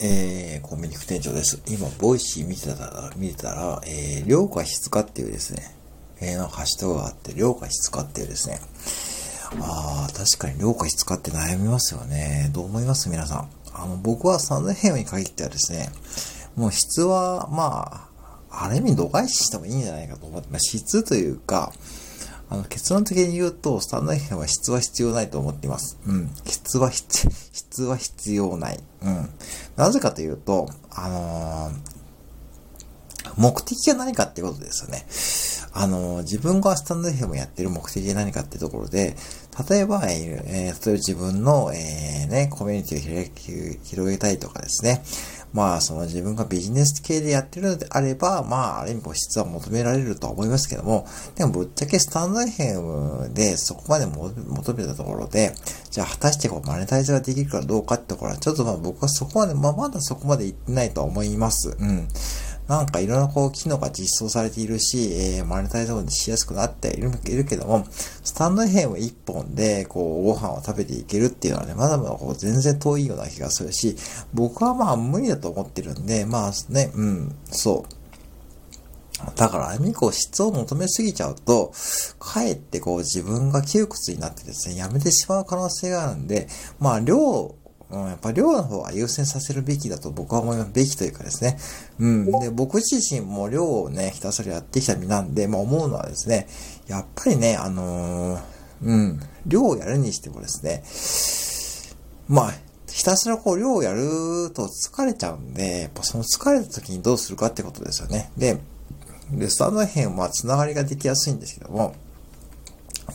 えー、コンビニ副店長です。今、 Voicy 見てたら、見てたら、えー、量か質かっていうですね、えー、なんかハッシュタグがあって、量か質かっていうですね、ああ、確かに量か質かって悩みますよね。どう思います？皆さん。あの、僕はスタンド FM に限ってはですね、もう質は、まあ、ある意味度外視してもいいんじゃないかと思って、まあ、質というか、あの、結論的に言うと、スタンド FM は質は必要ないと思っています。うん。質は必、質は必要ない。うん。なぜかというと、あのー、目的が何かってことですよね。あのー、自分がスタンド FM やってる目的が何かってところで、例えば、えー、例えば自分の、えー、ね、コミュニティを広げたいとかですね。まあ、その自分がビジネス系でやってるのであれば、まあ、ある意味こう質は求められるとは思いますけども、でもぶっちゃけスタンド FM でそこまで求めたところで、じゃあ果たしてこうマネタイズができるかどうかってところは、ちょっとまあ僕はそこまで、まあまだそこまで行ってないとは思います。うん。なんかいろんなこう機能が実装されているし、えー、マネタイズもしやすくなっているけども、スタンド FM 一本でこうご飯を食べていけるっていうのはね、まだまだこう全然遠いような気がするし、僕はまあ無理だと思ってるんで、まあね、うん、そう。だから、あみこう質を求めすぎちゃうと、かえってこう自分が窮屈になってですね、やめてしまう可能性があるんで、まあ量うん、やっぱ量の方は優先させるべきだと僕は思います。べきというかですね。うん。で、僕自身も量をね、ひたすらやってきた身なんで、まあ思うのはですね、やっぱりね、あのー、うん、量をやるにしてもですね、まあ、ひたすらこう量をやると疲れちゃうんで、やっぱその疲れた時にどうするかってことですよね。で、で、スタンド編はつながりができやすいんですけども、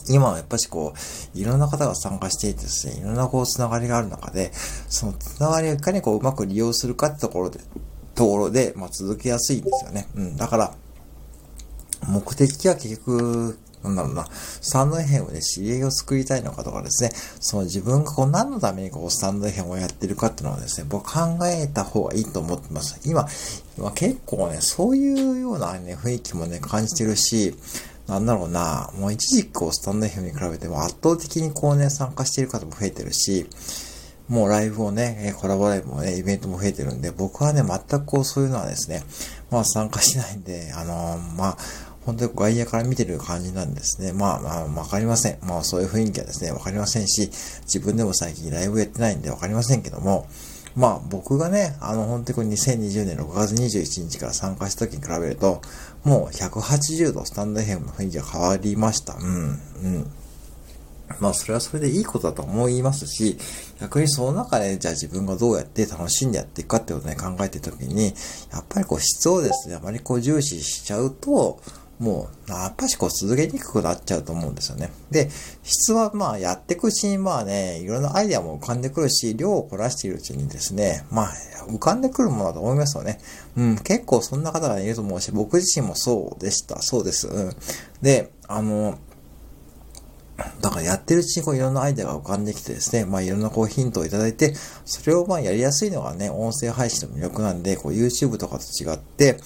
今はやっぱしこう、いろんな方が参加していてですね、いろんなこう、つながりがある中で、そのつながりをいかにこう、うまく利用するかってところで、ところで、まあ、続けやすいんですよね。うん。だから、目的は結局、なんだろうな、スタンド FM で知り合いを作りたいのかとかですね、その自分がこう何のためにこうスタンド FM をやってるかっていうのはですね、僕考えた方がいいと思ってます。今、今結構ね、そういうようなね、雰囲気もね、感じてるし、なんだろうな、もう一時期こう、スタンド FM に比べても圧倒的にこうね、参加している方も増えてるし、もうライブをね、コラボライブもね、イベントも増えてるんで、僕はね、全くこう、そういうのはですね、まあ参加しないんで、あのー、まあ、本当に外野から見てる感じなんですね。まあまあ、わかりません。まあそういう雰囲気はですね、わかりませんし、自分でも最近ライブやってないんでわかりませんけども、まあ僕がね、あの本当に2020年6月21日から参加した時に比べると、もう180度スタンド FM の雰囲気が変わりました。うん、うん。まあそれはそれでいいことだと思いますし、逆にその中でじゃあ自分がどうやって楽しんでやっていくかってことをね考えてるときに、やっぱりこう質をですね、あまりこう重視しちゃうと、もう、やっぱしこう続けにくくなっちゃうと思うんですよね。で、質はまあやっていくうちにまあね、いろんなアイデアも浮かんでくるし、量を凝らしているうちにですね、まあ浮かんでくるものだと思いますよね。うん、結構そんな方がいると思うし、僕自身もそうでした。そうです。うん。で、あの、だからやってるうちにこういろんなアイデアが浮かんできてですね、まあいろんなこうヒントをいただいて、それをまあやりやすいのがね、音声配信の魅力なんで、こう YouTube とかと違って、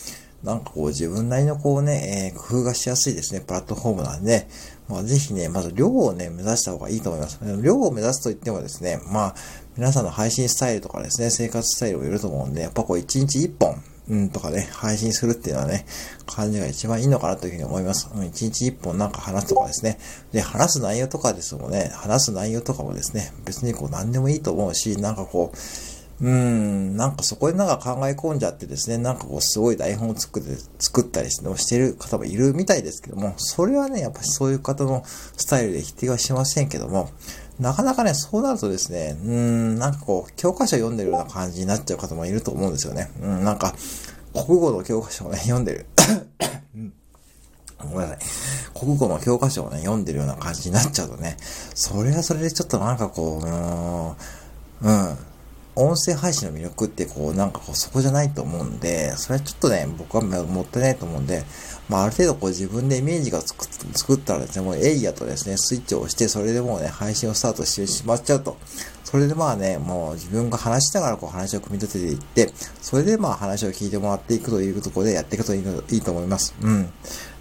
なんかこう自分なりのこうね、えー、工夫がしやすいですね、プラットフォームなんで、まあぜひね、まず量をね、目指した方がいいと思います。量を目指すと言ってもですね、まあ、皆さんの配信スタイルとかですね、生活スタイルもいると思うんで、やっぱこう1日1本、うんとかね、配信するっていうのはね、感じが一番いいのかなというふうに思います。うん、1日1本なんか話すとかですね。で、話す内容とかですもんね、話す内容とかもですね、別にこう何でもいいと思うし、なんかこう、うん、なんかそこでなんか考え込んじゃってですね、なんかこうすごい台本を作って、作ったりしてる方もいるみたいですけども、それはね、やっぱりそういう方のスタイルで否定はしませんけども、なかなかね、そうなるとですね、うん、なんかこう、教科書読んでるような感じになっちゃう方もいると思うんですよね。うん、なんか、国語の教科書をね、読んでる。うん、ごめんなさい。国語の教科書をね、読んでるような感じになっちゃうとね、それはそれでちょっとなんかこう、うん、うん音声配信の魅力ってこう、なんかこう、そこじゃないと思うんで、それはちょっとね、僕はもったいないと思うんで、まあ、ある程度こう自分でイメージが作作ったらですね、もうエイヤとですね、スイッチを押して、それでもうね、配信をスタートしてしまっちゃうと。それでまあね、もう自分が話しながらこう話を組み立てていって、それでまあ話を聞いてもらっていくというところでやっていくといいのいいと思います。うん。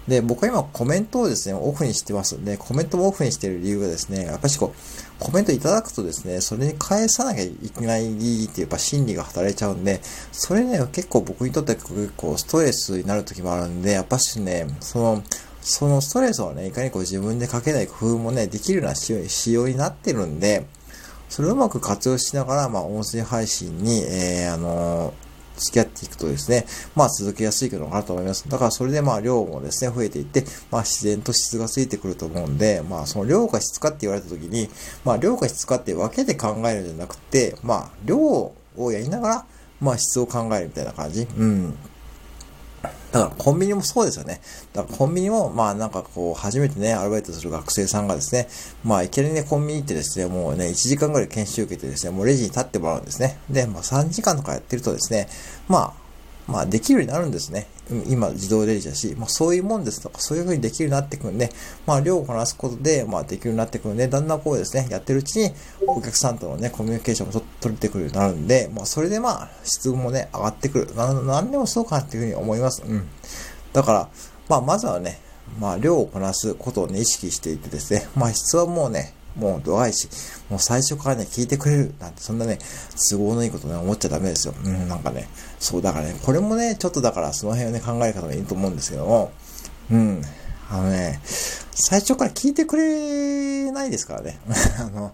で、僕は今コメントをですね、オフにしてますんで、コメントもオフにしてる理由がですね、やっぱしこう、コメントいただくとですね、それに返さなきゃいけないっていうか心理が働いちゃうんで、それね、結構僕にとって結構ストレスになる時もあるんで、やっぱしね、その、そのストレスをね、いかにこう自分でかけない工夫もね、できるような仕様になってるんで、それをうまく活用しながら、まあ、音声配信に、えー、あのー付き合っていくとですね、まあ続けやすいのかなと思います。だからそれでまあ量もですね、増えていって、まあ自然と質がついてくると思うんで、まあその量か質かって言われた時に、まあ量か質かって分けて考えるんじゃなくて、まあ量をやりながら、まあ質を考えるみたいな感じ。うん。だからコンビニもそうですよね。だからコンビニも、まあなんかこう、初めてね、アルバイトする学生さんがですね、まあいきなりね、コンビニってですね、もうね、1時間ぐらい研修受けてですね、もうレジに立ってもらうんですね。で、まあ3時間とかやってるとですね、まあ、まあ、できるようになるんですね。今、自動レジだし、まあ、そういうもんですとか、そういうふうにできるようになってくるんで、まあ、量をこなすことで、まあ、できるようになってくるんで、だんだんこうですね、やってるうちに、お客さんとのね、コミュニケーションも取れてくるようになるんで、まあ、それでまあ、質もね、上がってくる。な、なんでもそうかなっていうふうに思います。うん。だから、まあ、まずはね、まあ、量をこなすことをね、意識していてですね、まあ、質はもうね、もう度外視、もう最初からね、聞いてくれるなんて、そんなね、都合のいいことね、思っちゃダメですよ。うん、なんかね、そう、だからね、これもね、ちょっとだからその辺をね、考える方がいいと思うんですけども、うん、あのね、最初から聞いてくれないですからね。あの、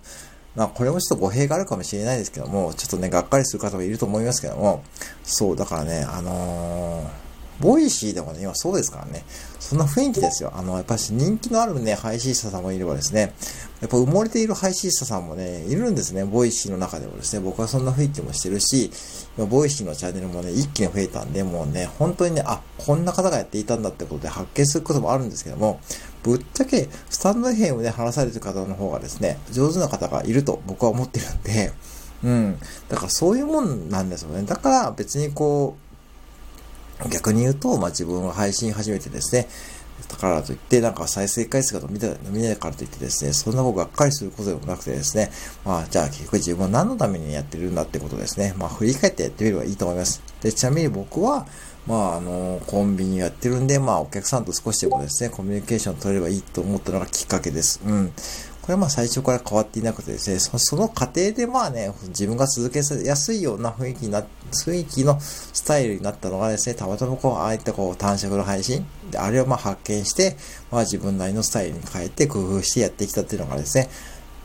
まあ、これもちょっと語弊があるかもしれないですけども、ちょっとね、がっかりする方もいると思いますけども、そう、だからね、あのー Voicy でもね、今そうですからね。そんな雰囲気ですよ。あの、やっぱし人気のあるね、配信者さんもいればですね、やっぱ埋もれている配信者さんもね、いるんですね。 Voicy の中でもですね、僕はそんな雰囲気もしてるし、 Voicy のチャンネルもね、一気に増えたんで、もうね、本当にね、あ、こんな方がやっていたんだってことで発見することもあるんですけども、ぶっちゃけ、スタンド FM で話されてる方の方がですね、上手な方がいると僕は思ってるんで、うん。だからそういうもんなんですよね。だから別にこう、逆に言うと、まあ、自分が配信始めてですね、だからといって、なんか再生回数が伸びない伸びないからといってですね、そんなことがっかりすることでもなくてですね、まあ、じゃあ結局自分は何のためにやってるんだってことですね。まあ、振り返ってやってみればいいと思います。で、ちなみに僕は、まあ、あの、コンビニやってるんで、まあ、お客さんと少しでもですね、コミュニケーション取れればいいと思ったのがきっかけです。うん。これはまあ最初から変わっていなくてですね、そその過程でまあね、自分が続けやすいような雰囲気にな、雰囲気のスタイルになったのがですね、たまたまこう、ああいったこう、短尺の配信、であれをまあ発見して、まあ自分なりのスタイルに変えて工夫してやってきたっていうのがですね、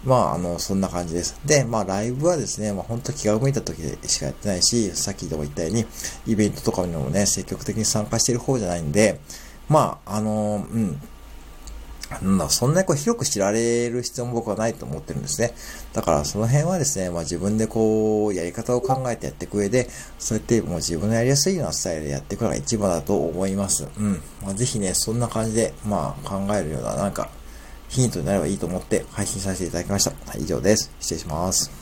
まあ、あの、そんな感じです。で、まあ、ライブはですね、まあ、本当気が向いた時でしかやってないし、さっきでも言ったように、イベントとかにもね、積極的に参加してる方じゃないんで、まあ、あの、うん、なんだ、そんなにこう広く知られる必要も僕はないと思ってるんですね。だからその辺はですね、まあ自分でこう、やり方を考えてやっていく上で、そうやってもう自分のやりやすいようなスタイルでやっていくのが一番だと思います。うん。まあぜひね、そんな感じで、まあ考えるようななんか、ヒントになればいいと思って配信させていただきました。はい、以上です。失礼します。